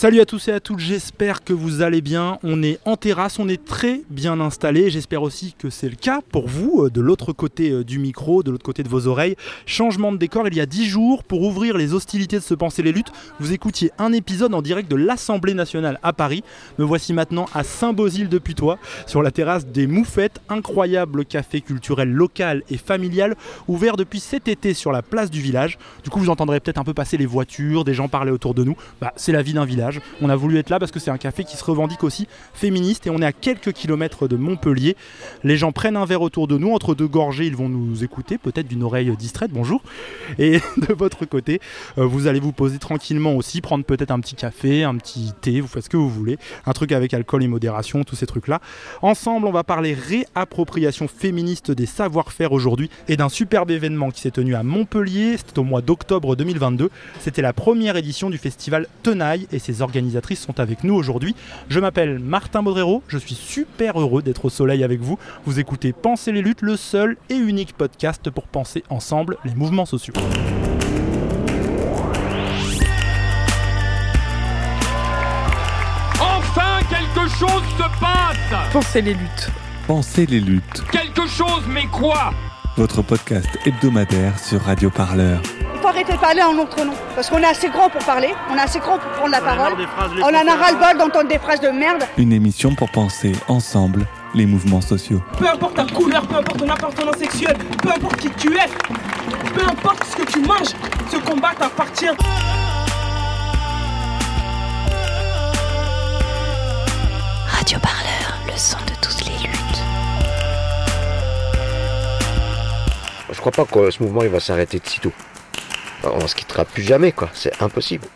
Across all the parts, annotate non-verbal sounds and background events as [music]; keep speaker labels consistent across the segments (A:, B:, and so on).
A: Salut à tous et à toutes, j'espère que vous allez bien. On est en terrasse, on est très bien installé. J'espère aussi que c'est le cas pour vous, euh, de l'autre côté euh, du micro, de l'autre côté de vos oreilles. Changement de décor, il y a 10 jours, pour ouvrir les hostilités de Se Penser les Luttes, vous écoutiez un épisode en direct de l'Assemblée nationale à Paris. Me voici maintenant à Saint-Bosile de Putois, sur la terrasse des Moufettes, incroyable café culturel local et familial, ouvert depuis cet été sur la place du village. Du coup, vous entendrez peut-être un peu passer les voitures, des gens parler autour de nous. Bah, c'est la vie d'un village. On a voulu être là parce que c'est un café qui se revendique aussi féministe et on est à quelques kilomètres de Montpellier. Les gens prennent un verre autour de nous, entre deux gorgées, ils vont nous écouter, peut-être d'une oreille distraite, bonjour. Et [laughs] de votre côté, euh, vous allez vous poser tranquillement aussi, prendre peut-être un petit café, un petit thé, vous faites ce que vous voulez, un truc avec alcool et modération, tous ces trucs-là. Ensemble, on va parler réappropriation féministe des savoir-faire aujourd'hui et d'un superbe événement qui s'est tenu à Montpellier, c'était au mois d'octobre 2022. C'était la première édition du festival Tenaille et ses organisatrices sont avec nous aujourd'hui. Je m'appelle Martin Baudrero, je suis super heureux d'être au soleil avec vous. Vous écoutez Penser les luttes, le seul et unique podcast pour penser ensemble les mouvements sociaux.
B: Enfin, quelque chose se passe
C: Pensez les luttes.
D: Pensez les luttes,
B: Quelque chose, mais quoi?
D: Votre podcast hebdomadaire sur Radio Parleur.
E: Faut arrêter de parler en notre nom. Parce qu'on est assez grand pour parler, on est assez grand pour prendre la parole. On en a ras-le-bol d'entendre des phrases de merde.
D: Une émission pour penser ensemble les mouvements sociaux.
C: Peu importe ta couleur, peu importe ton appartenance sexuelle, peu importe qui tu es, peu importe ce que tu manges, ce combat t'appartient.
F: Radio Parleur, le son de toutes les luttes.
G: Je crois pas que ce mouvement il va s'arrêter de sitôt. On se quittera plus jamais, quoi. C'est impossible.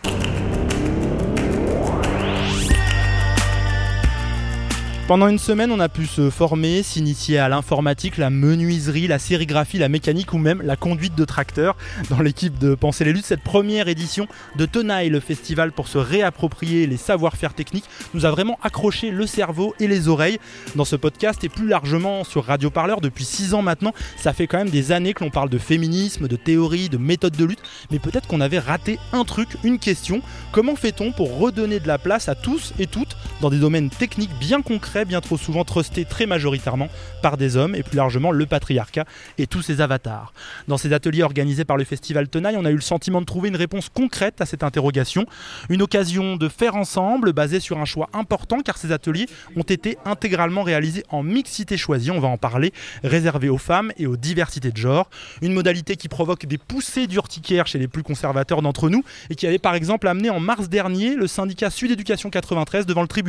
A: Pendant une semaine, on a pu se former, s'initier à l'informatique, la menuiserie, la sérigraphie, la mécanique ou même la conduite de tracteur. Dans l'équipe de Penser les luttes, cette première édition de Tenaille, le festival pour se réapproprier les savoir-faire techniques, nous a vraiment accroché le cerveau et les oreilles. Dans ce podcast et plus largement sur Radio Parleur depuis 6 ans maintenant, ça fait quand même des années que l'on parle de féminisme, de théorie, de méthode de lutte, mais peut-être qu'on avait raté un truc, une question. Comment fait-on pour redonner de la place à tous et toutes dans des domaines techniques bien concrets bien trop souvent trustés très majoritairement par des hommes et plus largement le patriarcat et tous ses avatars. Dans ces ateliers organisés par le festival Tenaille, on a eu le sentiment de trouver une réponse concrète à cette interrogation, une occasion de faire ensemble basée sur un choix important car ces ateliers ont été intégralement réalisés en mixité choisie, on va en parler, réservée aux femmes et aux diversités de genre, une modalité qui provoque des poussées d'urticaire chez les plus conservateurs d'entre nous et qui avait par exemple amené en mars dernier le syndicat Sud Éducation 93 devant le tribunal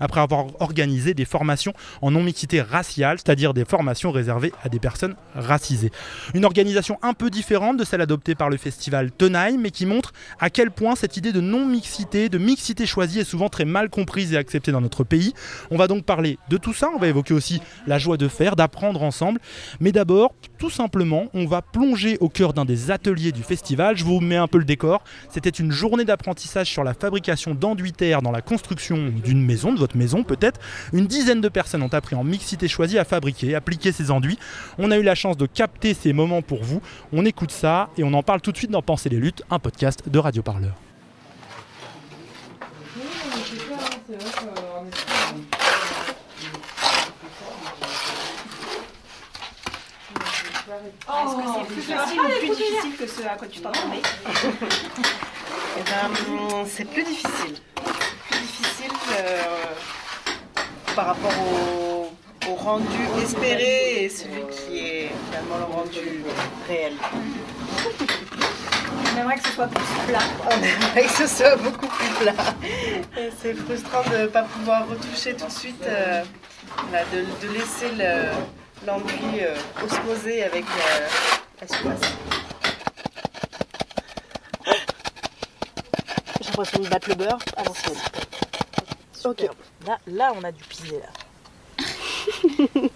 A: après avoir organisé des formations en non-mixité raciale, c'est-à-dire des formations réservées à des personnes racisées. Une organisation un peu différente de celle adoptée par le festival Tenaille, mais qui montre à quel point cette idée de non-mixité, de mixité choisie est souvent très mal comprise et acceptée dans notre pays. On va donc parler de tout ça, on va évoquer aussi la joie de faire, d'apprendre ensemble, mais d'abord, tout simplement, on va plonger au cœur d'un des ateliers du festival. Je vous mets un peu le décor. C'était une journée d'apprentissage sur la fabrication d'enduits dans la construction d'une maison, de votre maison peut-être. Une dizaine de personnes ont appris en mixité choisie à fabriquer, appliquer ces enduits. On a eu la chance de capter ces moments pour vous. On écoute ça et on en parle tout de suite dans Penser les luttes, un podcast de Radio Parleur.
H: Est-ce que c'est plus facile ou plus difficile que ce à quoi tu t'attendais
I: Eh ben, c'est plus difficile. Plus difficile euh, par rapport au, au rendu espéré et celui qui est finalement le rendu réel.
H: On aimerait que ce soit plus plat.
I: On aimerait que ce soit beaucoup plus plat. C'est frustrant de ne pas pouvoir retoucher tout de suite, euh, de laisser le- l'enduit euh, osmoser avec euh, la surface.
H: J'ai l'impression de battre le beurre à l'ancienne. Ok. Là, là, on a du pisé là. [laughs]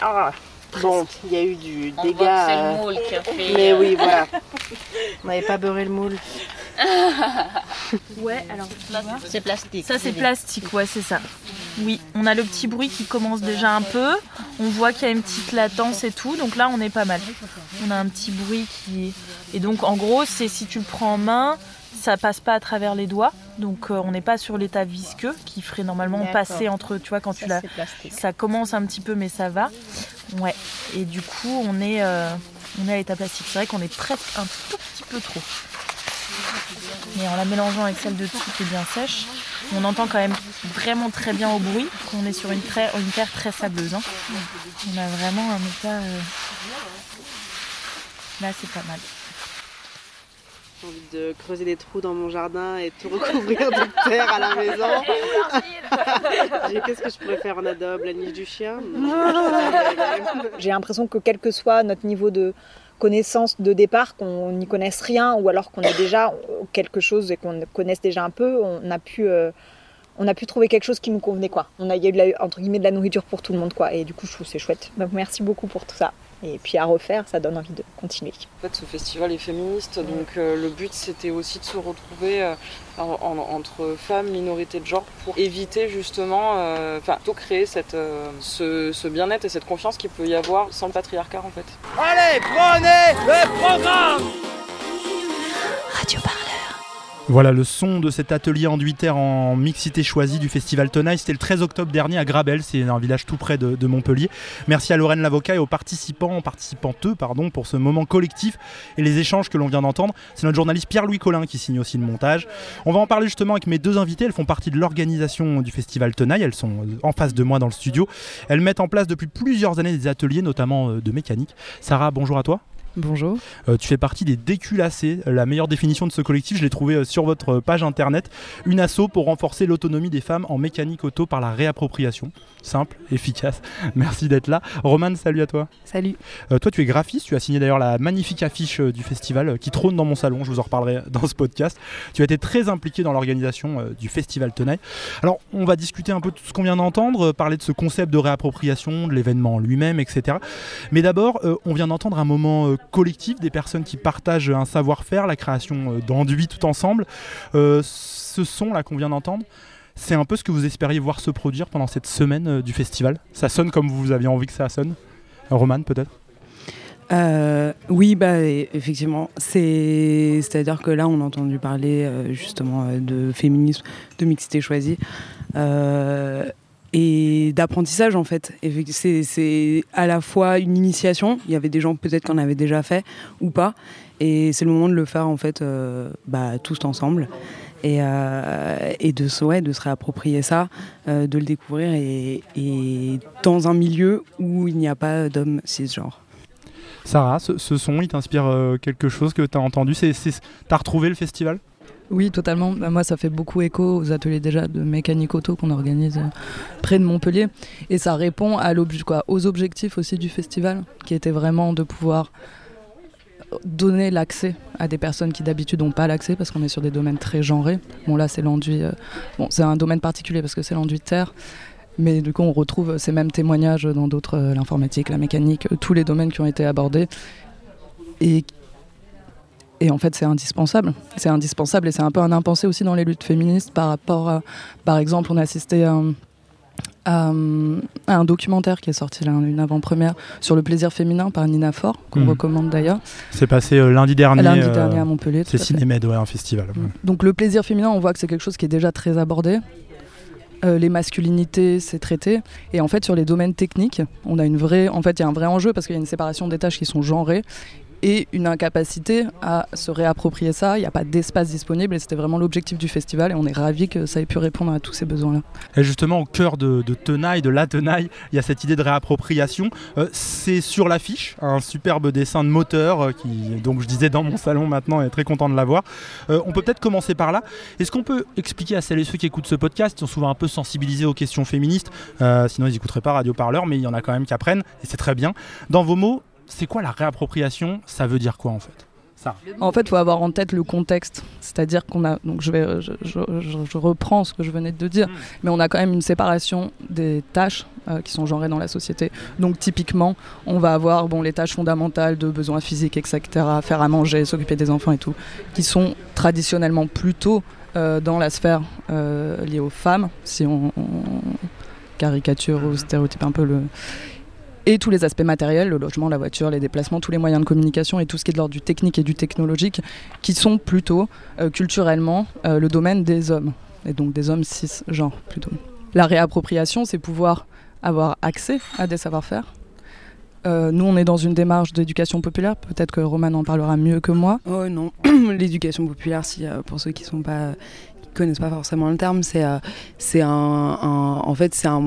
H: ah, bon, il y a eu du
J: On
H: dégât.
J: voit que c'est le
H: euh,
J: moule qui a fait.
H: Mais oui, voilà. [laughs] On n'avait pas beurré le moule. [laughs]
K: Ouais, alors
J: C'est plastique.
K: ça c'est plastique, ouais c'est ça. Oui, on a le petit bruit qui commence déjà un peu. On voit qu'il y a une petite latence et tout, donc là on est pas mal. On a un petit bruit qui et donc en gros c'est si tu le prends en main, ça passe pas à travers les doigts, donc on n'est pas sur l'état visqueux qui ferait normalement passer entre, tu vois, quand tu l'as, ça commence un petit peu, mais ça va. Ouais. Et du coup, on est, on est à l'état plastique. C'est vrai qu'on est presque un tout petit peu trop. Mais en la mélangeant avec celle de dessous qui est bien sèche, on entend quand même vraiment très bien au bruit qu'on est sur une, une terre très sableuse. Hein. On a vraiment un état. Euh, là, c'est pas mal.
I: J'ai envie de creuser des trous dans mon jardin et tout recouvrir de terre à la maison. [laughs] Qu'est-ce que je pourrais faire en adobe? La niche du chien? [laughs]
J: J'ai l'impression que quel que soit notre niveau de connaissance de départ, qu'on n'y connaisse rien ou alors qu'on ait déjà quelque chose et qu'on connaisse déjà un peu, on a pu, euh, on a pu trouver quelque chose qui nous convenait quoi. On a eu de la, entre guillemets de la nourriture pour tout le monde quoi. Et du coup, c'est chouette. Merci beaucoup pour tout ça. Et puis à refaire, ça donne envie de continuer.
L: En fait, ce festival est féministe, donc euh, le but c'était aussi de se retrouver euh, entre femmes, minorités de genre, pour éviter justement, euh, enfin, euh, créer cette, ce, ce bien-être et cette confiance qu'il peut y avoir sans le patriarcat en fait.
B: Allez, prenez le programme
A: Radio voilà le son de cet atelier enduitaire en mixité choisie du festival Tenaille. C'était le 13 octobre dernier à Grabel, c'est un village tout près de, Montpellier. Merci à Lorraine Lavocat et aux participants, participanteux pardon, pour ce moment collectif et les échanges que l'on vient d'entendre. C'est notre journaliste Pierre-Louis Collin qui signe aussi le montage. On va en parler justement avec mes deux invités. Elles font partie de l'organisation du festival Tenaille. Elles sont en face de moi dans le studio. Elles mettent en place depuis plusieurs années des ateliers, notamment euh, de mécanique. Sarah, bonjour à toi.
M: Bonjour.
A: Euh, tu fais partie des déculassés. La meilleure définition de ce collectif, je l'ai trouvé euh, sur votre page internet. Une asso pour renforcer l'autonomie des femmes en mécanique auto par la réappropriation. Simple, efficace. [laughs] Merci d'être là. Roman, salut à toi.
M: Salut.
A: Euh, toi, tu es graphiste. Tu as signé d'ailleurs la magnifique affiche du festival qui trône dans mon salon. Je vous en reparlerai [laughs] dans ce podcast. Tu as été très impliqué dans l'organisation du festival Tenaille. Alors, on va discuter un peu de tout ce qu'on vient d'entendre, parler de ce concept de réappropriation, de l'événement lui-même, etc. Mais d'abord, on vient d'entendre un moment collectif, des personnes qui partagent un savoir-faire, la création euh, d'enduits tout ensemble. Euh, ce son là qu'on vient d'entendre, c'est un peu ce que vous espériez voir se produire pendant cette semaine euh, du festival. Ça sonne comme vous aviez envie que ça sonne. Roman peut-être?
M: Oui, bah, effectivement. C'est-à-dire que là, on a entendu parler justement de féminisme, de mixité choisie et d'apprentissage en fait. C'est à la fois une initiation, il y avait des gens peut-être qui en avaient déjà fait ou pas, et c'est le moment de le faire en fait euh, bah, tous ensemble et, euh, de, se réapproprier ça, euh, de le découvrir et, dans un milieu où il n'y a pas d'hommes cisgenres.
A: Sarah, ce, ce son, il t'inspire quelque chose que tu as entendu Tu as retrouvé le festival?
M: Oui, totalement. Bah, moi, ça fait beaucoup écho aux ateliers déjà de mécanique auto qu'on organise euh, près de Montpellier. Et ça répond aux objectifs aussi du festival, qui était vraiment de pouvoir donner l'accès à des personnes qui d'habitude n'ont pas l'accès parce qu'on est sur des domaines très genrés. Bon là c'est l'enduit, euh, bon c'est un domaine particulier parce que c'est l'enduit de terre, mais du coup on retrouve ces mêmes témoignages dans d'autres, euh, l'informatique, la mécanique, tous les domaines qui ont été abordés et et en fait, c'est indispensable. C'est indispensable et c'est un peu un impensé aussi dans les luttes féministes par rapport à, par exemple, on a assisté à, un documentaire qui est sorti là, une avant-première sur le plaisir féminin par Nina Fort, qu'on hmm. recommande d'ailleurs.
A: C'est passé euh, lundi dernier.
M: Lundi euh, dernier à Montpellier.
A: C'est Cinémed, ouais, un festival.
M: Hmm. Donc le plaisir féminin, on voit que c'est quelque chose qui est déjà très abordé. Euh, les masculinités, c'est traité. Et en fait, sur les domaines techniques, on a une vraie, en fait, il y a un vrai enjeu parce qu'il y a une séparation des tâches qui sont genrées et une incapacité à se réapproprier ça. Il n'y a pas d'espace disponible et c'était vraiment l'objectif du festival et on est ravis que ça ait pu répondre à tous ces besoins-là.
A: Et justement, au cœur de, Tenaille, de la Tenaille, il y a cette idée de réappropriation. Euh, c'est sur l'affiche, un superbe dessin de moteur euh, qui, donc je disais dans mon salon maintenant, est très content de l'avoir. Euh, on peut peut-être commencer par là. Est-ce qu'on peut expliquer à celles et ceux qui écoutent ce podcast, qui sont souvent un peu sensibilisés aux questions féministes, sinon ils n'écouteraient pas Radio Parleur, mais il y en a quand même qui apprennent et c'est très bien. Dans vos mots, c'est quoi la réappropriation? Ça veut dire quoi en fait? Ça.
M: En fait, il faut avoir en tête le contexte. C'est-à-dire qu'on a. Donc, je, vais, je, reprends ce que je venais de dire, hmm. mais on a quand même une séparation des tâches euh, qui sont genrées dans la société. Donc, typiquement, on va avoir bon, les tâches fondamentales de besoins physiques, etc., faire à manger, s'occuper des enfants et tout, qui sont traditionnellement plutôt euh, dans la sphère euh, liée aux femmes, si on, caricature ou hmm. stéréotype un peu le, et tous les aspects matériels, le logement, la voiture, les déplacements, tous les moyens de communication et tout ce qui est de l'ordre du technique et du technologique, qui sont plutôt culturellement le domaine des hommes, et donc des hommes cisgenres plutôt. La réappropriation, c'est pouvoir avoir accès à des savoir-faire. Euh, nous, on est dans une démarche d'éducation populaire. Peut-être que Roman en parlera mieux que moi.
N: Oh non, [clears throat] l'éducation populaire, si, euh, pour ceux qui sont pas connaissent pas forcément le terme, c'est euh, un, en fait c'est un,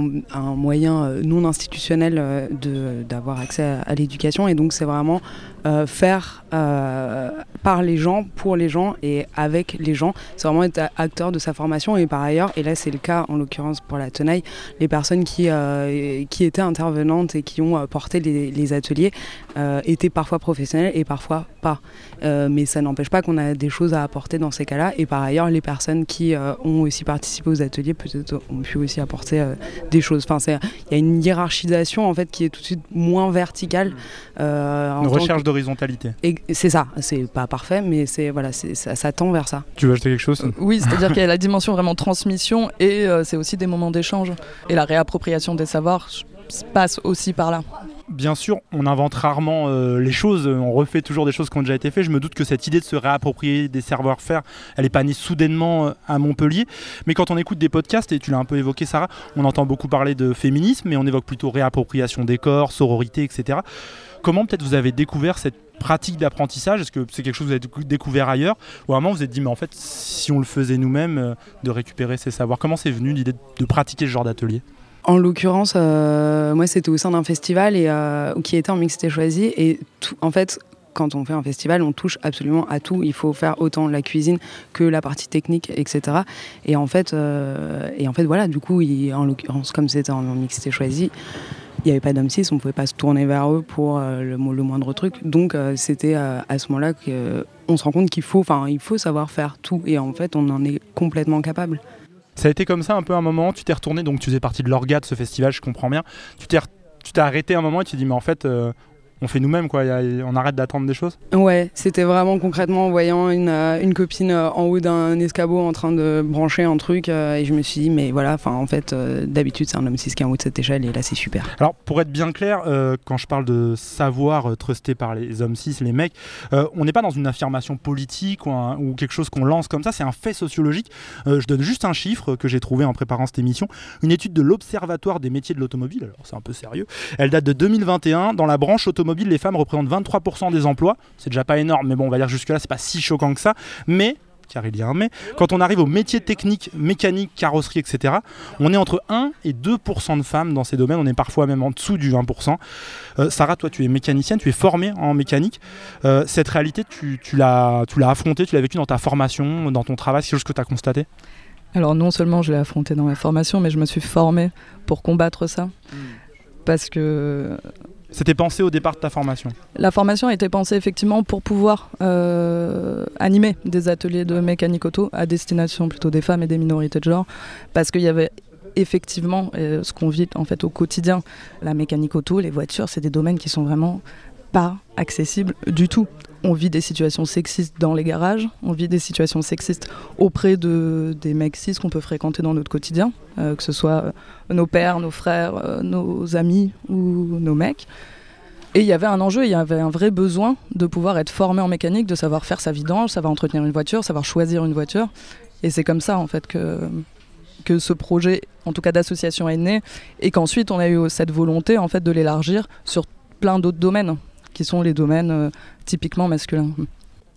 N: moyen non institutionnel de d'avoir accès à l'éducation. Et donc c'est vraiment euh, faire euh, par les gens, pour les gens et avec les gens. C'est vraiment être acteur de sa formation et par ailleurs, et là c'est le cas en l'occurrence pour la tenaille, les personnes qui, euh, qui étaient intervenantes et qui ont porté les, ateliers étaient parfois professionnels et parfois pas. mais ça n'empêche pas qu'on a des choses à apporter dans ces cas-là et par ailleurs, les personnes qui ont aussi participé aux ateliers peut-être ont pu aussi apporter des choses. Enfin, il y a une hiérarchisation en fait qui est tout de suite moins verticale.
A: une recherche d'horizontalité.
N: C'est ça, c'est pas parfait, mais c'est voilà, ça, ça, tend vers ça.
A: Tu veux ajouter quelque chose?
M: Oui, c'est-à-dire qu'il y a la dimension vraiment transmission et euh, c'est aussi des moments d'échange. Et la réappropriation des savoirs passe aussi par là.
A: Bien sûr, on invente rarement euh, les choses, on refait toujours des choses qui ont déjà été faites. Je me doute que cette idée de se réapproprier des savoir-faire, elle n'est pas née soudainement euh, à Montpellier. Mais quand on écoute des podcasts, et tu l'as un peu évoqué Sarah, on entend beaucoup parler de féminisme, mais on évoque plutôt réappropriation des corps, sororité, etc. Comment peut-être vous avez découvert cette pratique d'apprentissage? Est-ce que c'est quelque chose que vous avez découvert ailleurs? Ou à un moment vous êtes dit, mais en fait, si on le faisait nous-mêmes, euh, de récupérer ces savoirs, comment c'est venu l'idée de pratiquer ce genre d'atelier?
N: En l'occurrence, euh, moi c'était au sein d'un festival et, euh, qui était en mixité choisie et en fait quand on fait un festival, on touche absolument à tout. Il faut faire autant la cuisine que la partie technique, etc. Et en fait, et en fait voilà, du coup, en l'occurrence, comme c'était en mixité choisie, il n'y avait pas d'hommes cis, on ne pouvait pas se tourner vers eux pour euh, le, moindre truc. Donc euh, c'était euh, à ce moment-là qu'on se rend compte qu'il faut, faut savoir faire tout et en fait on en est complètement capable.
A: Ça a été comme ça un peu un moment, tu t'es retourné, donc tu faisais partie de l'orga de ce festival, je comprends bien. Tu t'es tu t'es arrêté un moment et tu t'es dit mais en fait on fait nous-mêmes, quoi. on arrête d'attendre des choses.
N: Ouais, c'était vraiment concrètement en voyant une, euh, une copine euh, en haut d'un escabeau en train de brancher un truc, euh, et je me suis dit, mais voilà, enfin, en fait, d'habitude, c'est un homme cis qui est en haut de cette échelle, et là, c'est super.
A: Alors, pour être bien clair, quand je parle de savoir trusté par les hommes cis, les mecs, on n'est pas dans une affirmation politique ou, ou quelque chose qu'on lance comme ça, c'est un fait sociologique. je donne juste un chiffre que j'ai trouvé en préparant cette émission. Une étude de l'Observatoire des métiers de l'automobile, alors c'est un peu sérieux, elle date de 2021 dans la branche automobile les femmes représentent 23% des emplois. C'est déjà pas énorme, mais bon, on va dire jusque-là, c'est pas si choquant que ça. Mais car il y a un mais, quand on arrive aux métiers techniques, mécanique, carrosserie, etc., on est entre 1 et 2% de femmes dans ces domaines, on est parfois même en dessous du 20%. Euh, Sarah, toi tu es mécanicienne, tu es formée en mécanique. Euh, cette réalité, tu, tu l'as affrontée, tu l'as vécue dans ta formation, dans ton travail, c'est quelque chose que tu as constaté?
M: Alors non seulement je l'ai affrontée dans ma formation, mais je me suis formée pour combattre ça. Hmm. Parce que
A: c'était pensé au départ de ta formation
M: La formation été pensée effectivement pour pouvoir euh, animer des ateliers de mécanique auto à destination plutôt des femmes et des minorités de genre, parce qu'il y avait effectivement euh, ce qu'on vit en fait au quotidien. La mécanique auto, les voitures, c'est des domaines qui sont vraiment pas accessibles du tout on vit des situations sexistes dans les garages, on vit des situations sexistes auprès de, des mecs cis qu'on peut fréquenter dans notre quotidien, euh, que ce soit euh, nos pères, nos frères, euh, nos amis ou nos mecs. Et il y avait un enjeu, il y avait un vrai besoin de pouvoir être formé en mécanique, de savoir faire sa vidange, savoir entretenir une voiture, savoir choisir une voiture. Et c'est comme ça en fait que, que ce projet, en tout cas d'association, est né, et qu'ensuite on a eu cette volonté en fait de l'élargir sur plein d'autres domaines qui sont les domaines euh, typiquement masculins.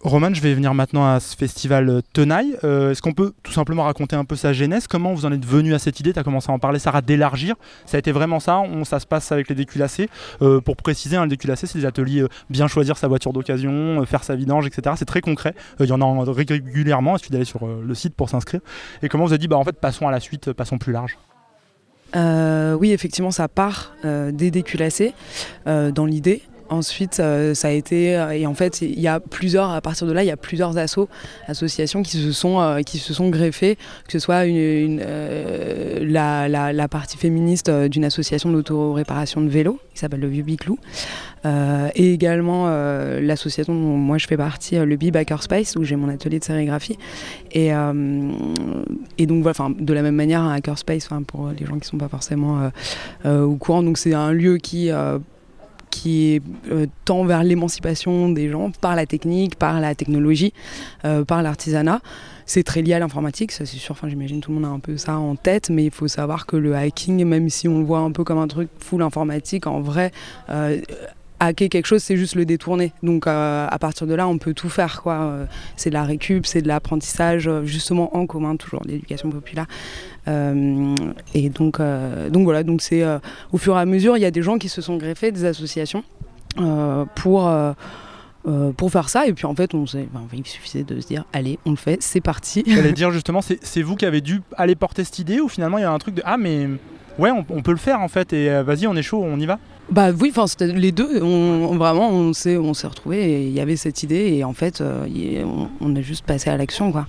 A: Roman, je vais venir maintenant à ce festival euh, Tenaille. Euh, est-ce qu'on peut tout simplement raconter un peu sa genèse? Comment vous en êtes venu à cette idée? Tu as commencé à en parler, Sarah, d'élargir. Ça a été vraiment ça on, Ça se passe avec les déculacés. pour préciser, un hein, le déculassé, c'est des ateliers bien choisir sa voiture d'occasion, faire sa vidange, etc. C'est très concret. Il y en a régulièrement. Il suffit d'aller sur le site pour s'inscrire. Et comment vous avez dit bah, En fait, passons à la suite, passons plus large?
N: Oui, effectivement, ça part des déculassés dans l'idée. Ensuite, euh, ça a été euh, et en fait, il y a plusieurs à partir de là, il y a plusieurs assos, associations qui se sont euh, qui se sont greffées, que ce soit une, la, la, partie féministe d'une association d'auto-réparation de vélo qui s'appelle le Vieux Biclou, et également l'association dont moi je fais partie, le Bee Hackerspace, où j'ai mon atelier de sérigraphie. Et, et donc voilà, de la même manière, un Hackerspace, pour les gens qui ne sont pas forcément au courant, donc c'est un lieu qui qui euh, tend vers l'émancipation des gens par la technique, par la technologie, euh, par l'artisanat. C'est très lié à l'informatique, ça c'est sûr, enfin, j'imagine tout le monde a un peu ça en tête, mais il faut savoir que le hacking, même si on le voit un peu comme un truc full informatique, en vrai, euh, hacker quelque chose, c'est juste le détourner. Donc euh, à partir de là, on peut tout faire. quoi. Euh, c'est de la récup, c'est de l'apprentissage, euh, justement en commun, toujours l'éducation populaire. et donc, donc voilà, donc c'est au fur et à mesure, il y a des gens qui se sont greffés, des associations, pour pour faire ça. Et puis en fait, on il suffisait de se dire, allez, on le fait, c'est parti.
A: J'allais [laughs] dire justement, c'est vous qui avez dû aller porter cette idée ou finalement il y a un truc de ah mais ouais, on, on peut le faire en fait et vas-y, on est chaud, on y va?
N: Bah oui, enfin c'était les deux. On, vraiment, on s'est on s'est retrouvés et il y avait cette idée et en fait, euh, on, on, est juste passé à l'action quoi.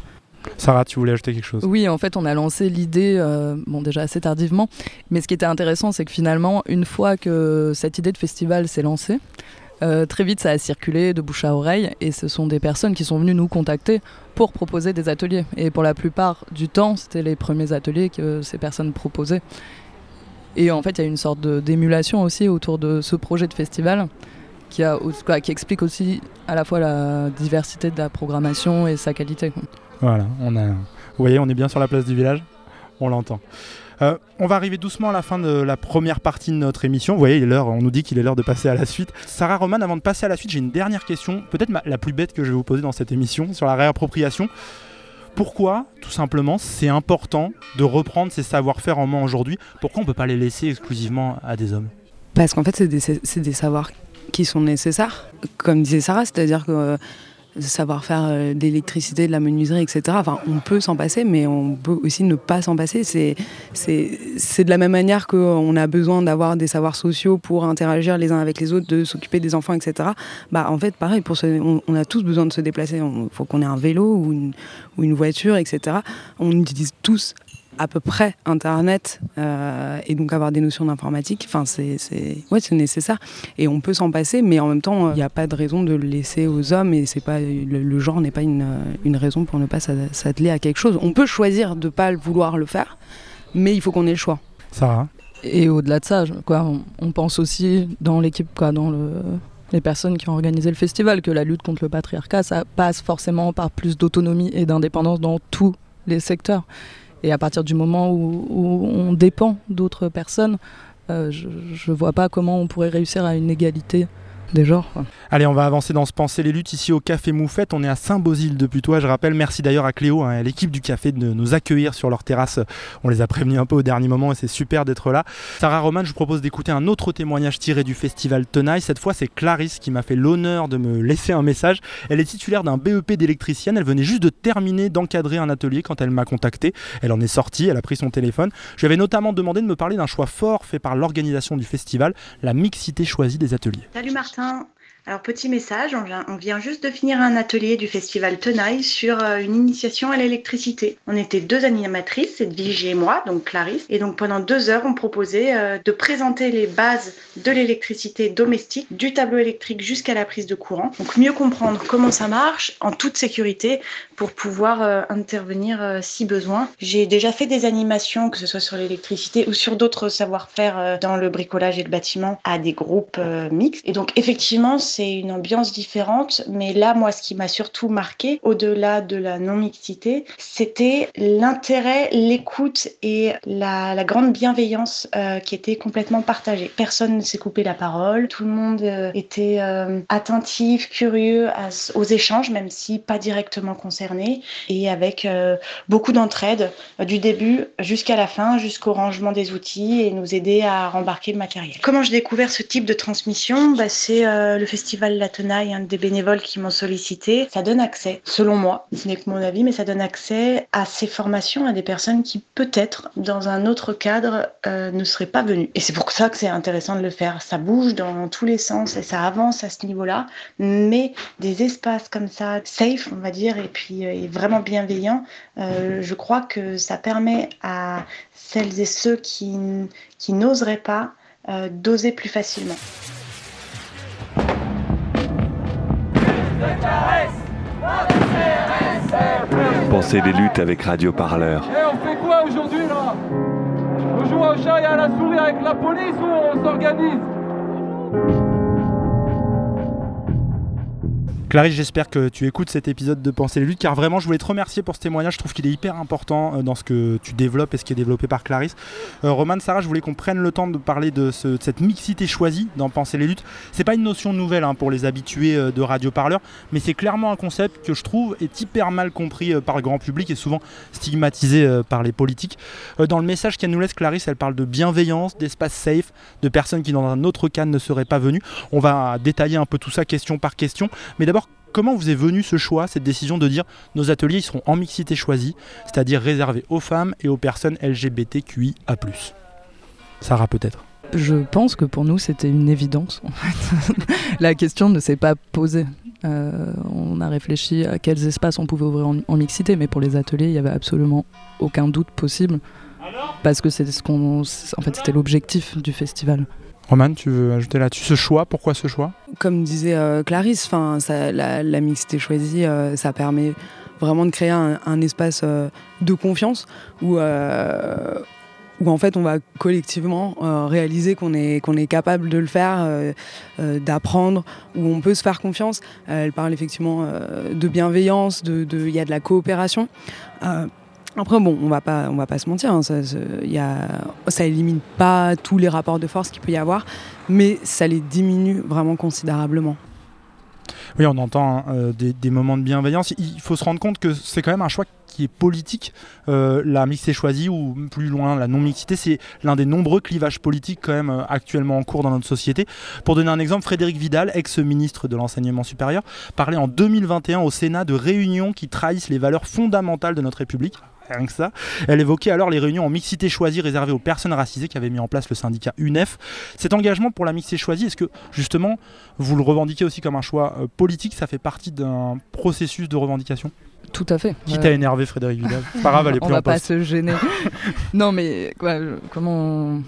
A: Sarah, tu voulais ajouter quelque chose?
M: Oui, en fait, on a lancé l'idée, euh, bon déjà assez tardivement, mais ce qui était intéressant, c'est que finalement, une fois que cette idée de festival s'est lancée, euh, très vite, ça a circulé de bouche à oreille et ce sont des personnes qui sont venues nous contacter pour proposer des ateliers. Et pour la plupart du temps, c'était les premiers ateliers que ces personnes proposaient. Et en fait, il y a une sorte d'émulation aussi autour de ce projet de festival qui, explique aussi à la fois la diversité de la programmation et sa qualité.
A: Voilà, on a, vous voyez, on est bien sur la place du village, on l'entend. Euh, on va arriver doucement à la fin de la première partie de notre émission. Vous voyez, on nous dit qu'il est l'heure de passer à la suite. Sarah Roman, avant de passer à la suite, j'ai une dernière question, peut-être la plus bête que je vais vous poser dans cette émission, sur la réappropriation. Pourquoi, tout simplement, c'est important de reprendre ces savoir-faire en main aujourd'hui? Pourquoi on ne peut pas les laisser exclusivement à des hommes?
N: Parce qu'en fait, c'est des, des, savoirs qui sont nécessaires. Comme disait Sarah, c'est-à-dire que savoir-faire euh, d'électricité, de la menuiserie, etc. Enfin, on peut s'en passer, mais on peut aussi ne pas s'en passer. C'est, de la même manière qu'on a besoin d'avoir des savoirs sociaux pour interagir les uns avec les autres, de s'occuper des enfants, etc. Bah, en fait, pareil, pour on, a tous besoin de se déplacer. Il faut qu'on ait un vélo ou une, ou une voiture, etc. On utilise tous à peu près Internet euh, et donc avoir des notions d'informatique, enfin c'est ouais, nécessaire et on peut s'en passer, mais en même temps il n'y a pas de raison de le laisser aux hommes et c'est pas le, genre n'est pas une, une, raison pour ne pas s'atteler à quelque chose. On peut choisir de pas vouloir le faire, mais il faut qu'on ait le choix.
A: Sarah.
M: Et au-delà de ça, quoi, on, pense aussi dans l'équipe, quoi, dans le les personnes qui ont organisé le festival, que la lutte contre le patriarcat, ça passe forcément par plus d'autonomie et d'indépendance dans tous les secteurs. Et à partir du moment où, on dépend d'autres personnes, euh, je ne vois pas comment on pourrait réussir à une égalité des genres.
A: Allez, on va avancer dans ce Penser les luttes ici au Café Moufette. On est à Saint-Bosile depuis toi. Je rappelle, merci d'ailleurs à Cléo hein, et à l'équipe du café de nous accueillir sur leur terrasse. On les a prévenus un peu au dernier moment et c'est super d'être là. Sarah Roman, je vous propose d'écouter un autre témoignage tiré du festival Tenaille. Cette fois, c'est Clarisse qui m'a fait l'honneur de me laisser un message. Elle est titulaire d'un BEP d'électricienne. Elle venait juste de terminer d'encadrer un atelier quand elle m'a contacté. Elle en est sortie, elle a pris son téléphone. Je lui avais notamment demandé de me parler d'un choix fort fait par l'organisation du festival, la mixité choisie des ateliers.
O: Salut Martin, putain, alors petit message, on vient, juste de finir un atelier du festival Tenaille sur euh, une initiation à l'électricité. On était deux animatrices, Vigie et moi, donc Clarisse, et donc pendant deux heures on proposait euh, de présenter les bases de l'électricité domestique, du tableau électrique jusqu'à la prise de courant. Donc mieux comprendre comment ça marche en toute sécurité pour pouvoir euh, intervenir si besoin. J'ai déjà fait des animations, que ce soit sur l'électricité ou sur d'autres savoir-faire dans le bricolage et le bâtiment à des groupes mixtes. Et donc effectivement, c'est une ambiance différente. Mais là, moi, ce qui m'a surtout marqué, au-delà de la non-mixité, c'était l'intérêt, l'écoute et la, grande bienveillance euh, qui était complètement partagée. Personne ne s'est coupé la parole, tout le monde euh, était euh, attentif, curieux aux échanges, même si pas directement concerné, et avec beaucoup d'entraide du début jusqu'à la fin, jusqu'au rangement des outils et nous aider à rembarquer le matériel. Comment j'ai découvert ce type de transmission? Bah, C'est le festival festival La Tenaille, un des bénévoles qui m'ont sollicité, ça donne accès, selon moi, ce n'est que mon avis, mais ça donne accès à ces formations à des personnes qui peut-être, dans un autre cadre, euh, ne seraient pas venues. Et c'est pour ça que c'est intéressant de le faire. Ça bouge dans tous les sens et ça avance à ce niveau-là, mais des espaces comme ça, safe, on va dire, et puis euh, vraiment bienveillants, euh, je crois que ça permet à celles et ceux qui, qui n'oseraient pas d'oser plus facilement.
D: Pensez les luttes avec Radio Parleur.
P: Et on fait quoi aujourd'hui là? On joue au chat et à la souris avec la police ou on s'organise?
A: Clarisse, j'espère que tu écoutes cet épisode de Penser les luttes, car vraiment, je voulais te remercier pour ce témoignage. Je trouve qu'il est hyper important euh, dans ce que tu développes et ce qui est développé par Clarisse. Euh, Roman, Sarah, je voulais qu'on prenne le temps de parler de, cette mixité choisie dans Penser les luttes. C'est pas une notion nouvelle hein, pour les habitués euh, de Radio Parleur, mais c'est clairement un concept que je trouve est hyper mal compris par le grand public et souvent stigmatisé par les politiques. dans le message qu'elle nous laisse, Clarisse, elle parle de bienveillance, d'espace safe, de personnes qui dans un autre cas ne seraient pas venues. On va détailler un peu tout ça question par question, mais d'abord comment vous est venu ce choix, cette décision de dire nos ateliers seront en mixité choisie, c'est-à-dire réservés aux femmes et aux personnes LGBTQIA Sarah peut-être
M: je pense que pour nous c'était une évidence. [laughs] La question ne s'est pas posée. Euh, on a réfléchi à quels espaces on pouvait ouvrir en, mixité, mais pour les ateliers, il n'y avait absolument aucun doute possible parce que c'est ce qu'on, en fait, c'était l'objectif du festival.
A: Roman, tu veux ajouter là-dessus ce choix? Pourquoi ce choix?
N: Comme disait euh, Clarisse, la, la, mixité choisie, euh, ça permet vraiment de créer un, espace euh, de confiance où, où en fait on va collectivement réaliser qu'on est, qu'on est capable de le faire, d'apprendre, où on peut se faire confiance. elle parle effectivement de bienveillance, il de, y a de la coopération. Après, bon, on va pas, on va pas se mentir, hein, ça, élimine pas tous les rapports de force qu'il peut y avoir, mais ça les diminue vraiment considérablement.
A: Oui, on entend hein, euh, des, moments de bienveillance. Il faut se rendre compte que c'est quand même un choix qui est politique. Euh, la mixité choisie, ou plus loin, la non-mixité, c'est l'un des nombreux clivages politiques quand même euh, actuellement en cours dans notre société. Pour donner un exemple, Frédéric Vidal, ex-ministre de l'enseignement supérieur, parlait en 2021 au Sénat de réunions qui trahissent les valeurs fondamentales de notre République rien que ça. Elle évoquait alors les réunions en mixité choisie réservées aux personnes racisées qu'avait mis en place le syndicat UNEF. Cet engagement pour la mixité choisie, est-ce que justement vous le revendiquez aussi comme un choix euh, politique? Ça fait partie d'un processus de revendication?
M: Tout à fait.
A: Qui t'a énervé, Frédéric Vidal Pas grave, elle est plus
M: On va pas se gêner. [laughs] non, mais quoi, comment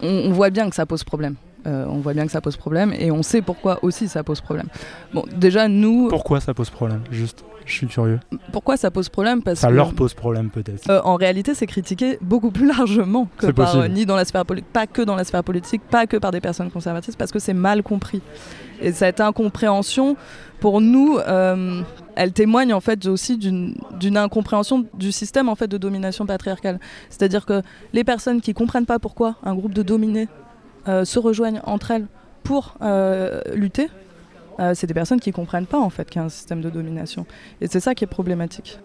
M: on, voit bien que ça pose problème. Euh, on voit bien que ça pose problème et on sait pourquoi aussi ça pose problème. Bon, déjà nous.
A: Pourquoi ça pose problème? Juste. Je suis curieux.
M: Pourquoi ça pose problème? Parce
A: Ça leur pose problème peut-être.
M: Euh, en réalité, c'est critiqué beaucoup plus largement que par euh, ni dans la sphère politique, pas que dans la sphère politique, pas que par des personnes conservatrices, parce que c'est mal compris. Et cette incompréhension, pour nous, euh, elle témoigne en fait aussi d'une incompréhension du système en fait de domination patriarcale. C'est-à-dire que les personnes qui comprennent pas pourquoi un groupe de dominés se rejoignent entre elles pour lutter euh, c'est des personnes qui ne comprennent pas en fait qu'il y a un système de domination. Et c'est ça qui est problématique.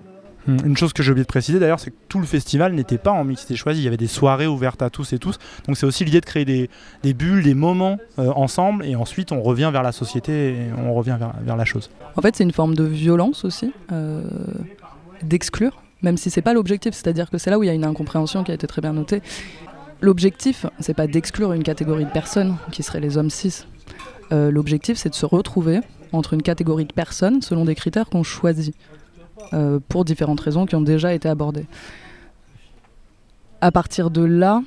A: Hmm. Une chose que j'ai oublié de préciser d'ailleurs, c'est que tout le festival n'était pas en mixité choisie. Il y avait des soirées ouvertes à tous et tous. Donc c'est aussi l'idée de créer des, bulles, des moments euh, ensemble, et ensuite on revient vers la société et on revient vers, la chose.
M: En fait, c'est une forme de violence aussi, euh, d'exclure, même si c'est pas l'objectif. C'est-à-dire que c'est là où il y a une incompréhension qui a été très bien notée. L'objectif, c'est pas d'exclure une catégorie de personnes qui seraient les hommes cis. Euh, l'objectif, c'est de se retrouver entre une catégorie de personnes selon des critères qu'on choisit, euh, pour différentes raisons qui ont déjà été abordées. À partir de là,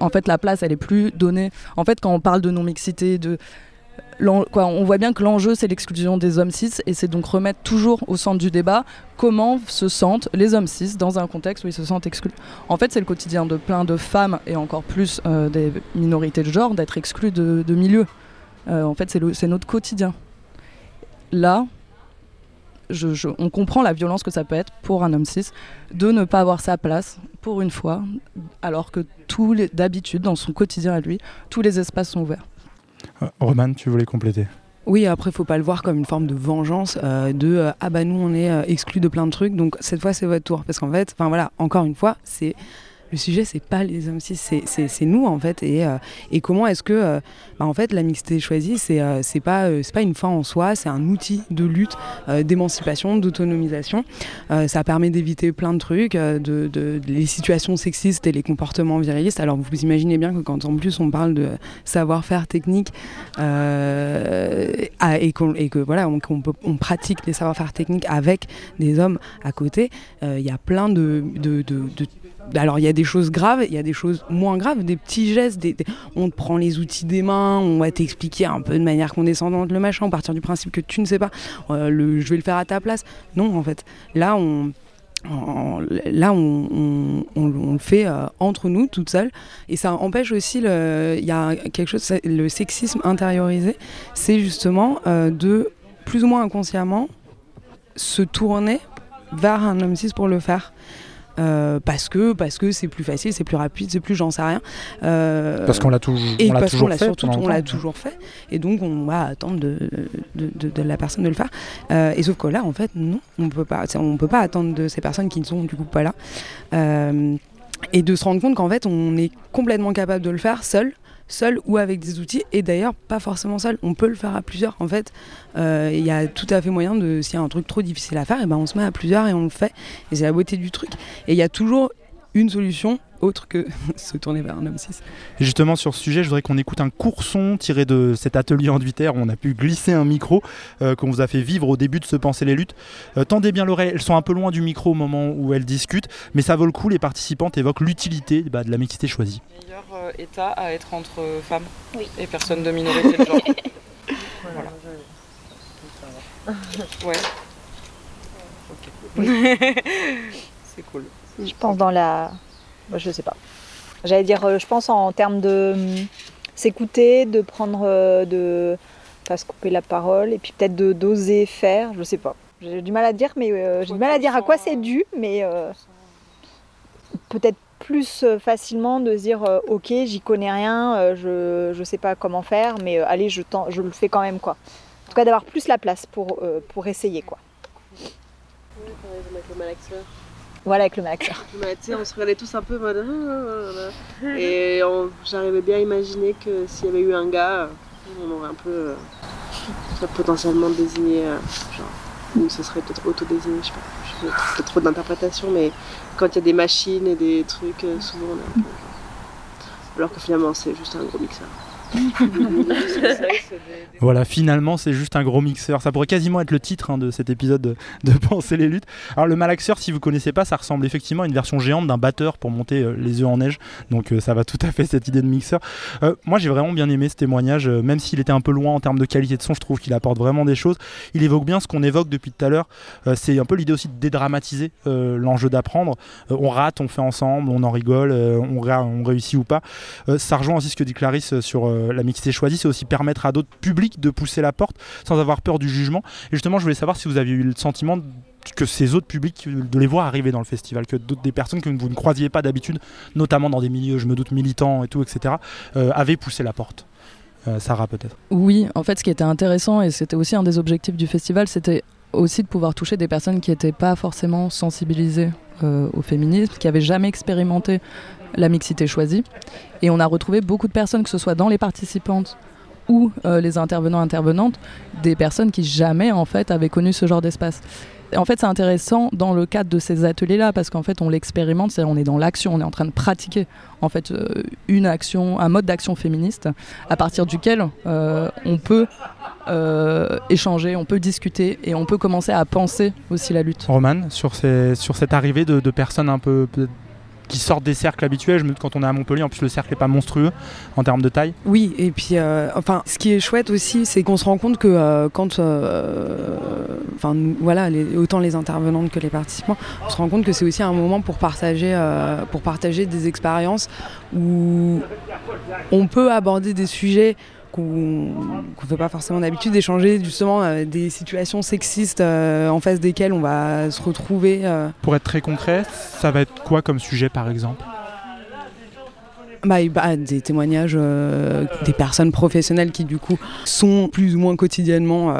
M: en fait, la place, elle est plus donnée. En fait, quand on parle de non-mixité, de on voit bien que l'enjeu c'est l'exclusion des hommes cis et c'est donc remettre toujours au centre du débat comment se sentent les hommes cis dans un contexte où ils se sentent exclus. En fait, c'est le quotidien de plein de femmes et encore plus euh, des minorités de genre d'être exclus de, de milieux. Euh, en fait, c'est notre quotidien. Là, on comprend la violence que ça peut être pour un homme cis de ne pas avoir sa place pour une fois, alors que d'habitude, dans son quotidien à lui, tous les espaces sont ouverts.
A: Euh, Roman, tu voulais compléter
N: oui, après, faut pas le voir comme une forme de vengeance, euh, de ah bah nous on est exclus de plein de trucs, donc cette fois c'est votre tour. Parce qu'en fait, enfin voilà, encore une fois, c'est le sujet c'est pas les hommes cis, c'est nous en fait. Et, euh, et comment est-ce que euh, bah, en fait la mixité choisie c'est euh, c'est pas une fin en soi, c'est un outil de lutte, d'émancipation, d'autonomisation. ça permet d'éviter plein de trucs, de, les situations sexistes et les comportements virilistes. Alors vous imaginez bien que quand en plus on parle de savoir-faire technique et, que voilà on, pratique les savoir-faire techniques avec des hommes à côté, il y a plein de alors il y a des choses graves, il y a des choses moins graves, des petits gestes, on te prend les outils des mains, on va t'expliquer un peu de manière condescendante le machin, à partir du principe que tu ne sais pas, euh, je vais le faire à ta place. Non, en fait, là on, là, on, le fait euh, entre nous, toute seule. Et ça empêche aussi, il y a quelque chose, le sexisme intériorisé, c'est justement euh, de, plus ou moins inconsciemment, se tourner vers un homme cis pour le faire. Euh, parce que parce que c'est plus facile, c'est plus rapide, c'est plus j'en sais rien.
A: Euh, parce qu'on l'a toujours,
N: et
A: on.
N: Surtout, on l'a toujours fait. Et donc on va attendre de, de, de, la personne de le faire. Euh, et sauf que là, en fait, non, on peut pas. On peut pas attendre de ces personnes qui ne sont du coup pas là. et de se rendre compte qu'en fait, on est complètement capable de le faire seul seul ou avec des outils. Et d'ailleurs, pas forcément seul. On peut le faire à plusieurs. En fait, euh, il y a tout à fait moyen de, s'il y a un truc trop difficile à faire, et ben on se met à plusieurs et on le fait. Et c'est la beauté du truc. Et il y a toujours une solution autre que [laughs] se tourner vers un homme cis.
A: Et justement sur ce sujet, je voudrais qu'on écoute un court son tiré de cet atelier en où on a pu glisser un micro euh, qu'on vous a fait vivre au début de se penser les luttes. Euh, tendez bien l'oreille, elles sont un peu loin du micro au moment où elles discutent, mais ça vaut le coup, les participantes évoquent l'utilité bah, de la mixité choisie.
L: Meilleur euh, état à être entre femmes et personnes de minorité de genre. [laughs] voilà. Ouais. [laughs] C'est cool.
J: Je pense dans la bah, je sais pas. J'allais dire, euh, je pense en termes de hum, s'écouter, de prendre, euh, de pas se couper la parole, et puis peut-être de d'oser faire, je sais pas. J'ai du mal à dire, mais euh, j'ai du mal à dire à quoi c'est dû, mais peut-être plus facilement de dire ok j'y connais rien, je, je sais pas comment faire, mais allez je, je le fais quand même quoi. En tout cas d'avoir plus la place pour, pour essayer quoi. Voilà, avec le max. [laughs]
I: on se regardait tous un peu mode. Ah, Et j'arrivais bien à imaginer que s'il y avait eu un gars, on aurait un peu euh, potentiellement désigné, euh, genre, ou ce serait peut-être auto-désigné, je sais pas. Je fais trop d'interprétation, mais quand il y a des machines et des trucs, euh, souvent on est un peu. Alors que finalement, c'est juste un gros mixeur. [laughs]
A: voilà, finalement, c'est juste un gros mixeur. Ça pourrait quasiment être le titre hein, de cet épisode de, Penser les luttes. Alors, le malaxeur, si vous connaissez pas, ça ressemble effectivement à une version géante d'un batteur pour monter euh, les œufs en neige. Donc, euh, ça va tout à fait cette idée de mixeur. Euh, moi, j'ai vraiment bien aimé ce témoignage, même s'il était un peu loin en termes de qualité de son. Je trouve qu'il apporte vraiment des choses. Il évoque bien ce qu'on évoque depuis tout à l'heure. c'est un peu l'idée aussi de dédramatiser l'enjeu d'apprendre. on rate, on fait ensemble, on en rigole, on, on, réussit ou pas. ça rejoint aussi ce que dit Clarisse sur euh, la mixité choisie, c'est aussi permettre à d'autres publics de pousser la porte sans avoir peur du jugement. Et justement, je voulais savoir si vous aviez eu le sentiment que ces autres publics, de les voir arriver dans le festival, que d'autres des personnes que vous ne croisiez pas d'habitude, notamment dans des milieux, je me doute, militants et tout, etc., euh, avaient poussé la porte. Euh, Sarah peut-être.
M: Oui, en fait ce qui était intéressant et c'était aussi un des objectifs du festival, c'était aussi de pouvoir toucher des personnes qui n'étaient pas forcément sensibilisées au féminisme, qui n'avaient jamais expérimenté la mixité choisie. Et on a retrouvé beaucoup de personnes, que ce soit dans les participantes ou euh, les intervenants intervenantes, des personnes qui jamais en fait avaient connu ce genre d'espace. En fait, c'est intéressant dans le cadre de ces ateliers-là parce qu'en fait, on l'expérimente, c'est on est dans l'action, on est en train de pratiquer en fait euh, une action, un mode d'action féministe à partir duquel euh, on peut échanger, on peut discuter et on peut commencer à penser aussi la lutte.
A: Roman, sur, ces, sur cette arrivée de, de personnes un peu qui sortent des cercles habituels. Je me quand on est à Montpellier, en plus le cercle n'est pas monstrueux en termes de taille.
N: Oui, et puis euh, enfin, ce qui est chouette aussi, c'est qu'on se rend compte que euh, quand, euh, enfin voilà, autant les intervenantes que les participants, on se rend compte que c'est aussi un moment pour partager, pour partager des expériences où on peut aborder des sujets qu'on ne fait pas forcément d'habitude d'échanger justement euh, des situations sexistes euh, en face desquelles on va se retrouver. Euh.
A: Pour être très concret, ça va être quoi comme sujet par exemple?
N: Bah, bah, des témoignages des personnes professionnelles qui du coup sont plus ou moins quotidiennement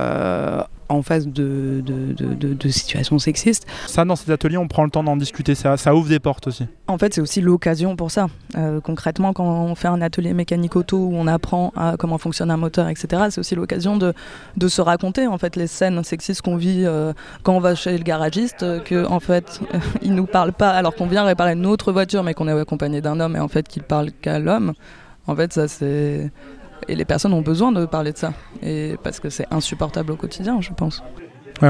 N: en face de, de, situations sexistes.
A: Ça, dans ces ateliers, on prend le temps d'en discuter, ça, ça ouvre des portes aussi.
M: En fait, c'est aussi l'occasion pour ça. Euh, concrètement, quand on fait un atelier mécanique auto où on apprend à comment fonctionne un moteur, etc., c'est aussi l'occasion de, se raconter en fait les scènes sexistes qu'on vit euh, quand on va chez le garagiste, euh, que en fait, [laughs] il nous parle pas alors qu'on vient réparer une autre voiture, mais qu'on est accompagné d'un homme et en fait qu'il parle qu'à l'homme. En fait, ça c'est et les personnes ont besoin de parler de ça. Et parce que c'est insupportable au quotidien, je pense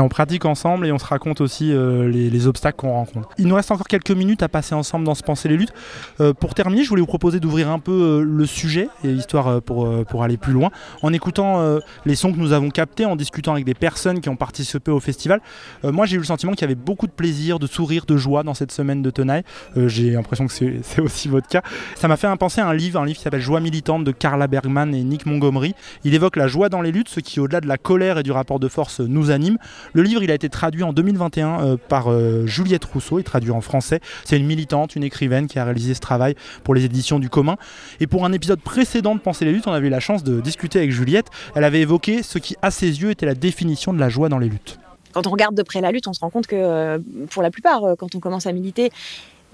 A: on pratique ensemble et on se raconte aussi euh, les, obstacles qu'on rencontre. Il nous reste encore quelques minutes à passer ensemble dans ce Penser les luttes. Euh, pour terminer, je voulais vous proposer d'ouvrir un peu euh, le sujet, et histoire pour, pour aller plus loin, en écoutant les sons que nous avons captés, en discutant avec des personnes qui ont participé au festival. moi, j'ai eu le sentiment qu'il y avait beaucoup de plaisir, de sourire, de joie dans cette semaine de tenaille. j'ai l'impression que [laughs] c'est aussi votre cas. Ça m'a fait penser à un livre, un livre qui s'appelle Joie militante de Carla Bergman et Nick Montgomery. Il évoque la joie dans les luttes, ce qui, au-delà de la colère et du rapport de force, nous anime. Le livre, il a été traduit en 2021 euh, par euh, Juliette Rousseau, et traduit en français. C'est une militante, une écrivaine qui a réalisé ce travail pour les éditions du commun. Et pour un épisode précédent de Penser les luttes, on avait eu la chance de discuter avec Juliette. Elle avait évoqué ce qui, à ses yeux, était la définition de la joie dans les luttes.
Q: Quand on regarde de près la lutte, on se rend compte que euh, pour la plupart, quand on commence à militer,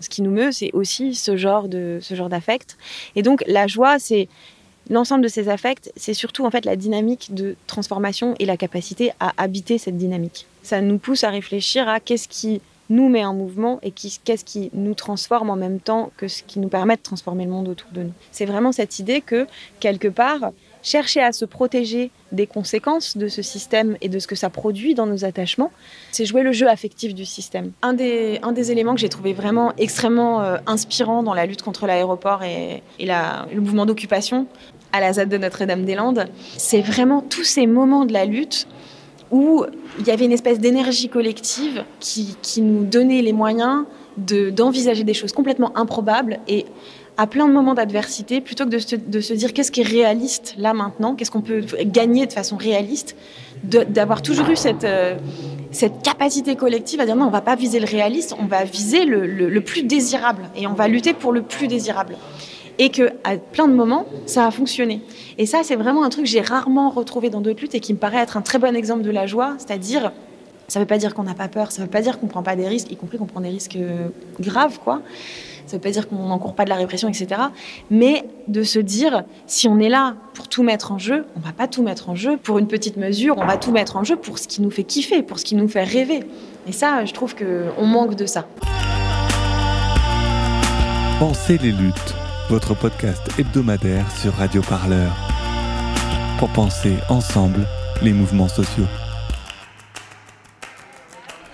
Q: ce qui nous meut, c'est aussi ce genre d'affect. Et donc la joie, c'est l'ensemble de ces affects, c'est surtout en fait la dynamique de transformation et la capacité à habiter cette dynamique. Ça nous pousse à réfléchir à qu'est-ce qui nous met en mouvement et qu'est-ce qui nous transforme en même temps que ce qui nous permet de transformer le monde autour de nous. C'est vraiment cette idée que, quelque part, chercher à se protéger des conséquences de ce système et de ce que ça produit dans nos attachements, c'est jouer le jeu affectif du système. Un des, un des éléments que j'ai trouvé vraiment extrêmement euh, inspirant dans la lutte contre l'aéroport et, et le mouvement d'occupation à la ZAD de Notre-Dame-des-Landes, c'est vraiment tous ces moments de la lutte où il y avait une espèce d'énergie collective qui, qui, nous donnait les moyens d'envisager des choses complètement improbables et à plein de moments d'adversité, plutôt que de se, de se dire qu'est-ce qui est réaliste là maintenant, qu'est-ce qu'on peut gagner de façon réaliste, d'avoir toujours eu cette, euh, cette capacité collective à dire non, on va pas viser le réaliste, on va viser le, le plus désirable et on va lutter pour le plus désirable et que à plein de moments ça a fonctionné. Et ça c'est vraiment un truc que j'ai rarement retrouvé dans d'autres luttes et qui me paraît être un très bon exemple de la joie, c'est-à-dire ça ne veut pas dire qu'on n'a pas peur, ça ne veut pas dire qu'on ne prend pas des risques, y compris qu'on prend des risques euh, graves, quoi. Ça ne veut pas dire qu'on n'encourt pas de la répression, etc. Mais de se dire, si on est là pour tout mettre en jeu, on va pas tout mettre en jeu pour une petite mesure, on va tout mettre en jeu pour ce qui nous fait kiffer, pour ce qui nous fait rêver. Et ça, je trouve qu'on manque de ça.
D: Pensez les luttes votre podcast hebdomadaire sur Radio Parleur. Pour penser ensemble les mouvements sociaux.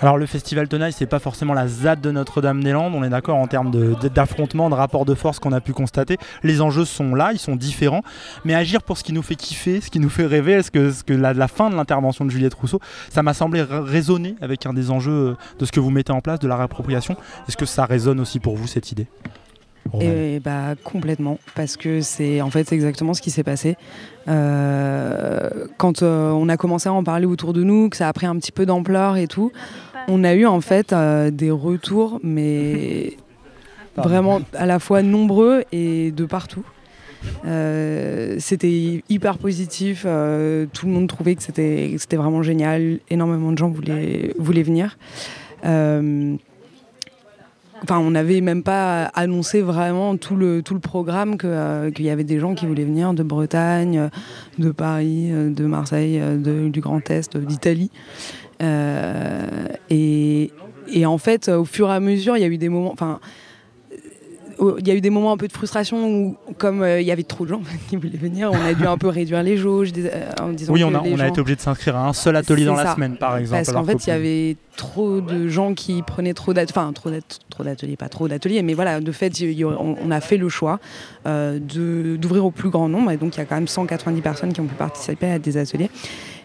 A: Alors le festival Tenaille, c'est pas forcément la ZAD de Notre-Dame-des-Landes, on est d'accord en termes d'affrontement, de, rapport de force qu'on a pu constater. Les enjeux sont là, ils sont différents, mais agir pour ce qui nous fait kiffer, ce qui nous fait rêver, est-ce que, la, fin de l'intervention de Juliette Rousseau, ça m'a semblé résonner avec un des enjeux euh, de ce que vous mettez en place, de la réappropriation? Est-ce que ça résonne aussi pour vous cette idée?
N: Et bah complètement, parce que c'est en fait exactement ce qui s'est passé. Euh, quand euh, on a commencé à en parler autour de nous, que ça a pris un petit peu d'ampleur et tout, on a eu en fait euh, des retours, mais [laughs] vraiment à la fois nombreux et de partout. c'était hyper positif, tout le monde trouvait que c'était vraiment génial, énormément de gens voulaient, voulaient venir. On n'avait même pas annoncé vraiment tout le, programme euh, qu'il y avait des gens qui voulaient venir de Bretagne, de Paris, de Marseille, du Grand Est, d'Italie. Euh, et, en fait, au fur et à mesure, il y a eu des moments. Il y a eu des moments un peu de frustration où, comme euh, il y avait trop de gens qui voulaient venir, on a dû un peu réduire les jauges euh, en disant
A: Oui, on a, on a été obligé de s'inscrire à un seul atelier dans la semaine, par exemple.
N: Parce qu'en fait, il y avait trop de gens qui prenaient trop d'ateliers, enfin trop d'ateliers, pas trop d'ateliers, mais voilà, de fait, on, a fait le choix euh, d'ouvrir au plus grand nombre, et donc il y a quand même 190 personnes qui ont pu participer à des ateliers.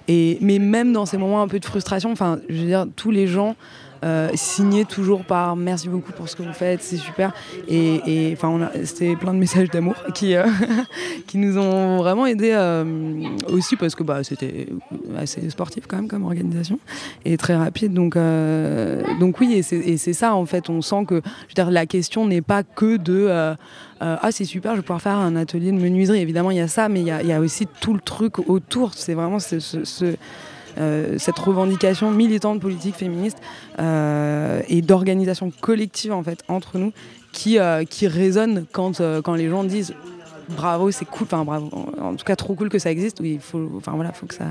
N: Et, mais même dans ces moments un peu de frustration, enfin, je veux dire, tous les gens euh, signé toujours par merci beaucoup pour ce que vous faites, c'est super. Et enfin, c'était plein de messages d'amour qui, euh, [laughs] qui nous ont vraiment aidés euh, aussi parce que bah, c'était assez sportif quand même comme organisation et très rapide. Donc, donc oui, et c'est ça en fait. On sent que la question n'est pas que de ah c'est super, je vais pouvoir faire un atelier de menuiserie. Évidemment, il y a ça, mais il y a, aussi tout le truc autour. C'est vraiment ce cette revendication militante politique féministe et d'organisation collective en fait entre nous qui, qui résonne quand, quand les gens disent bravo, c'est cool, enfin bravo, en tout cas trop cool que ça existe. Oui, il faut, enfin voilà, faut que ça,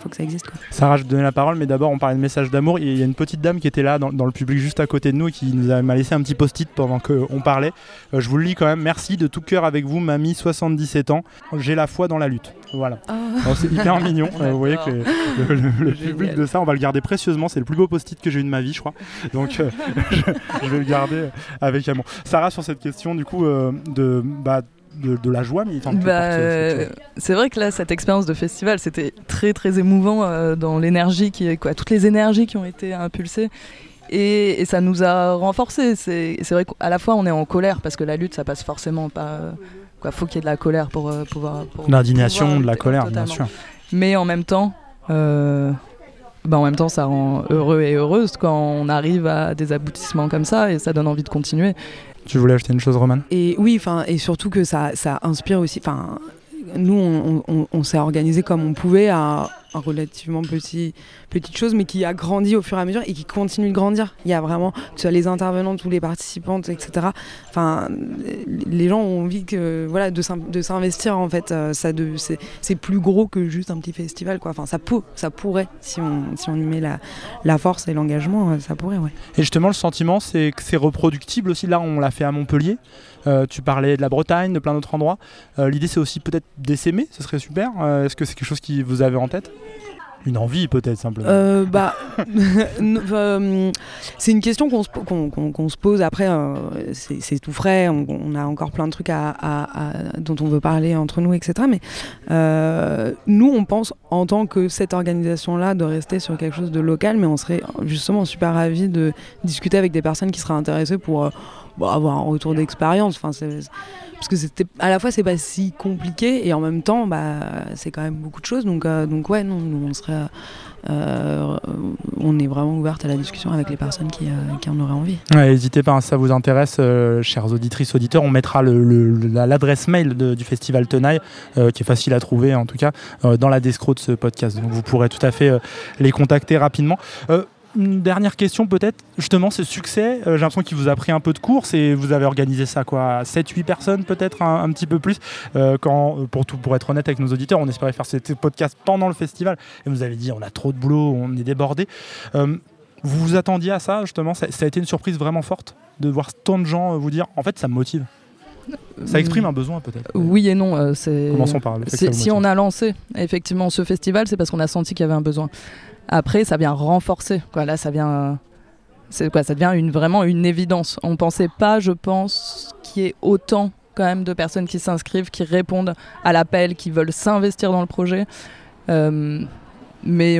N: faut que ça existe. Quoi.
A: Sarah, je te donnais la parole, mais d'abord on parlait de message d'amour. Il y a une petite dame qui était là dans, le public juste à côté de nous et qui nous a laissé un petit post-it pendant qu'on parlait. Euh, je vous le lis quand même. Merci de tout cœur avec vous, mamie, 77 ans. J'ai la foi dans la lutte. Voilà. Oh. c'est hyper mignon. [laughs] Euh, vous voyez que le, public de ça, on va le garder précieusement. C'est le plus beau post-it que j'ai eu de ma vie, je crois. Donc euh, [laughs] je, vais le garder avec amour. Sarah, sur cette question du coup de bah, de, la joie militante
M: bah, C'est vrai que là, cette expérience de festival, c'était très très émouvant euh, dans l'énergie, qui, quoi, toutes les énergies qui ont été impulsées. Et, ça nous a renforcés. C'est vrai qu'à la fois on est en colère parce que la lutte ça passe forcément pas. Quoi, faut qu'il y ait de la colère pour euh, pouvoir.
A: L'indignation, de la colère, bien sûr.
M: Mais en même temps, euh, bah en même temps, ça rend heureux et heureuse quand on arrive à des aboutissements comme ça et ça donne envie de continuer.
A: Tu voulais acheter une chose, Roman?
N: Et oui, enfin, et surtout que ça, ça inspire aussi. Enfin, nous, on, on s'est organisé comme on pouvait à relativement petit, petite chose, mais qui a grandi au fur et à mesure et qui continue de grandir. Il y a vraiment, que ce soit les intervenants, tous les participantes, etc. Enfin, les gens ont envie que, voilà, de, s'investir, en fait. Euh, ça c'est, plus gros que juste un petit festival, quoi. Enfin, ça, peut, ça pourrait, si on, si on y met la, la force et l'engagement, euh, ça pourrait, ouais.
A: Et justement, le sentiment, c'est que c'est reproductible aussi. Là, on l'a fait à Montpellier. Euh, tu parlais de la Bretagne, de plein d'autres endroits. l'idée, c'est aussi peut-être d'essaimer, ce serait super. Est-ce que c'est quelque chose qui vous avez en tête? Une envie peut-être simplement
N: euh, bah, [laughs] euh, C'est une question qu'on se, pose après, euh, c'est tout frais, on, a encore plein de trucs dont on veut parler entre nous, etc. Mais nous, on pense en tant que cette organisation-là de rester sur quelque chose de local, mais on serait justement super ravis de discuter avec des personnes qui seraient intéressées pour avoir un retour d'expérience. Enfin, parce que c'était à la fois c'est pas si compliqué et en même temps bah c'est quand même beaucoup de choses donc euh, donc ouais non on serait euh, on est vraiment ouverte à la discussion avec les personnes qui, euh, qui en auraient envie.
A: N'hésitez pas, si ça vous intéresse, chers auditrices, auditeurs, on mettra l'adresse mail du festival Tenaille, qui est facile à trouver en tout cas, dans la descro de ce podcast. Donc vous pourrez tout à fait les contacter rapidement une dernière question peut-être, justement ce succès, euh, j'ai l'impression qu'il vous a pris un peu de course et vous avez organisé ça quoi, 7-8 personnes peut-être, un, petit peu plus, euh, quand, euh, pour, tout, pour être honnête avec nos auditeurs, on espérait faire ce podcast pendant le festival et vous avez dit on a trop de boulot, on est débordé. vous vous attendiez à ça justement, ça, a été une surprise vraiment forte de voir tant de gens vous dire en fait ça me motive ça exprime un besoin peut-être.
M: Oui et non.
A: Commençons par le
M: Si on a lancé effectivement ce festival, c'est parce qu'on a senti qu'il y avait un besoin. Après, ça vient renforcer. Quoi. Là, ça vient, c'est quoi Ça devient une, vraiment une évidence. On pensait pas, je pense, qu'il y ait autant quand même de personnes qui s'inscrivent, qui répondent à l'appel, qui veulent s'investir dans le projet. Euh, mais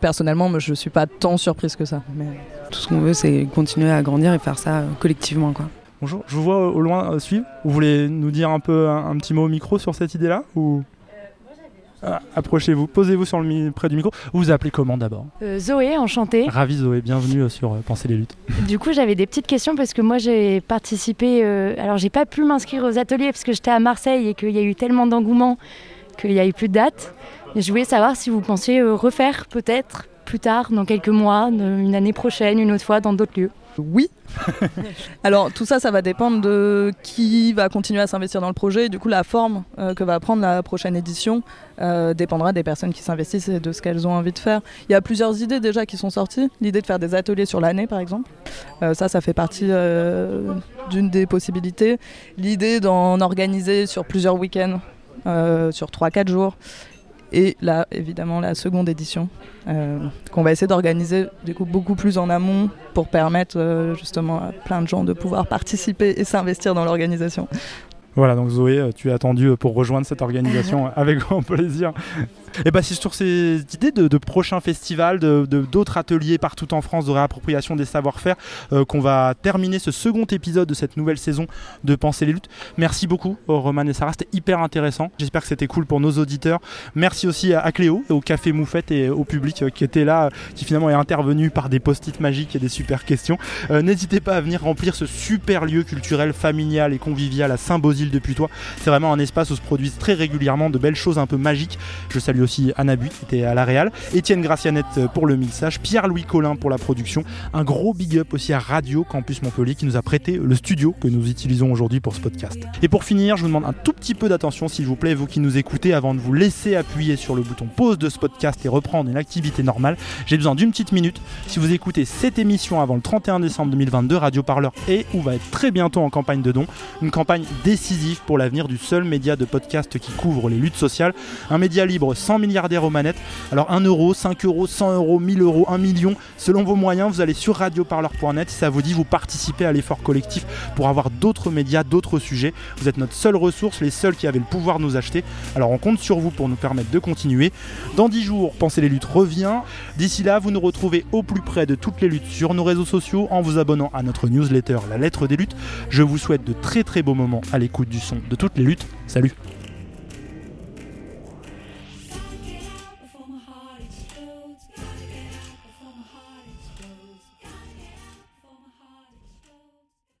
M: personnellement, je suis pas tant surprise que ça. Mais...
N: Tout ce qu'on veut, c'est continuer à grandir et faire ça euh, collectivement. Quoi.
A: Bonjour, je vous vois au loin euh, suivre. Vous voulez nous dire un peu un, un petit mot au micro sur cette idée-là ou... Ah, approchez-vous, posez-vous sur le, près du micro. Vous vous appelez comment d'abord?
R: Euh, Zoé, enchantée.
A: Ravi Zoé, bienvenue euh, sur euh, Penser les luttes. [laughs]
R: Du coup, j'avais des petites questions parce que moi j'ai participé. alors, j'ai pas pu m'inscrire aux ateliers parce que j'étais à Marseille et qu'il y a eu tellement d'engouement qu'il n'y a eu plus de date. Et je voulais savoir si vous pensiez refaire peut-être plus tard, dans quelques mois, une année prochaine, une autre fois, dans d'autres lieux.
M: Oui. [laughs] Alors tout ça, ça va dépendre de qui va continuer à s'investir dans le projet. Du coup, la forme euh, que va prendre la prochaine édition euh, dépendra des personnes qui s'investissent et de ce qu'elles ont envie de faire. Il y a plusieurs idées déjà qui sont sorties. L'idée de faire des ateliers sur l'année, par exemple. Euh, ça, ça fait partie d'une des possibilités. L'idée d'en organiser sur plusieurs week-ends, sur 3-4 jours. Et là, évidemment, la seconde édition, euh, qu'on va essayer d'organiser du coup beaucoup plus en amont pour permettre euh, justement à plein de gens de pouvoir participer et s'investir dans l'organisation.
A: Voilà, donc Zoé, euh, tu es attendue pour rejoindre cette organisation [laughs] avec grand plaisir. Et bah c'est sur ces idées de, prochains festivals, de, d'autres ateliers partout en France de réappropriation des savoir-faire euh, qu'on va terminer ce second épisode de cette nouvelle saison de Penser les luttes. Merci beaucoup Roman et Sarah, c'était hyper intéressant. J'espère que c'était cool pour nos auditeurs. Merci aussi à, Cléo, au Café Moufette et au public euh, qui était là, euh, qui finalement est intervenu par des post-it magiques et des super questions. N'hésitez pas à venir remplir ce super lieu culturel, familial et convivial à Saint-Bosy îles depuis toi. C'est vraiment un espace où se produisent très régulièrement de belles choses un peu magiques. Je salue aussi Anna Buit qui était à la Réal, Étienne Gracianette pour le mixage, Pierre-Louis Collin pour la production. Un gros big up aussi à Radio Campus Montpellier qui nous a prêté le studio que nous utilisons aujourd'hui pour ce podcast. Et pour finir, je vous demande un tout petit peu d'attention s'il vous plaît, vous qui nous écoutez, avant de vous laisser appuyer sur le bouton pause de ce podcast et reprendre une activité normale. J'ai besoin d'une petite minute. Si vous écoutez cette émission avant le 31 décembre 2022, Radio Parleur est ou va être très bientôt en campagne de dons. Une campagne décisive pour l'avenir du seul média de podcast qui couvre les luttes sociales. Un média libre, 100 milliardaires aux manettes. Alors 1 euro, 5 euros, 100 euros, 1000 euros, 1 million. Selon vos moyens, vous allez sur radioparleur.net. Ça vous dit, vous participez à l'effort collectif pour avoir d'autres médias, d'autres sujets. Vous êtes notre seule ressource, les seuls qui avaient le pouvoir de nous acheter. Alors on compte sur vous pour nous permettre de continuer. Dans 10 jours, Pensez les luttes revient. D'ici là, vous nous retrouvez au plus près de toutes les luttes sur nos réseaux sociaux en vous abonnant à notre newsletter La Lettre des Luttes. Je vous souhaite de très très beaux moments à l'écoute du son de toutes les luttes. Salut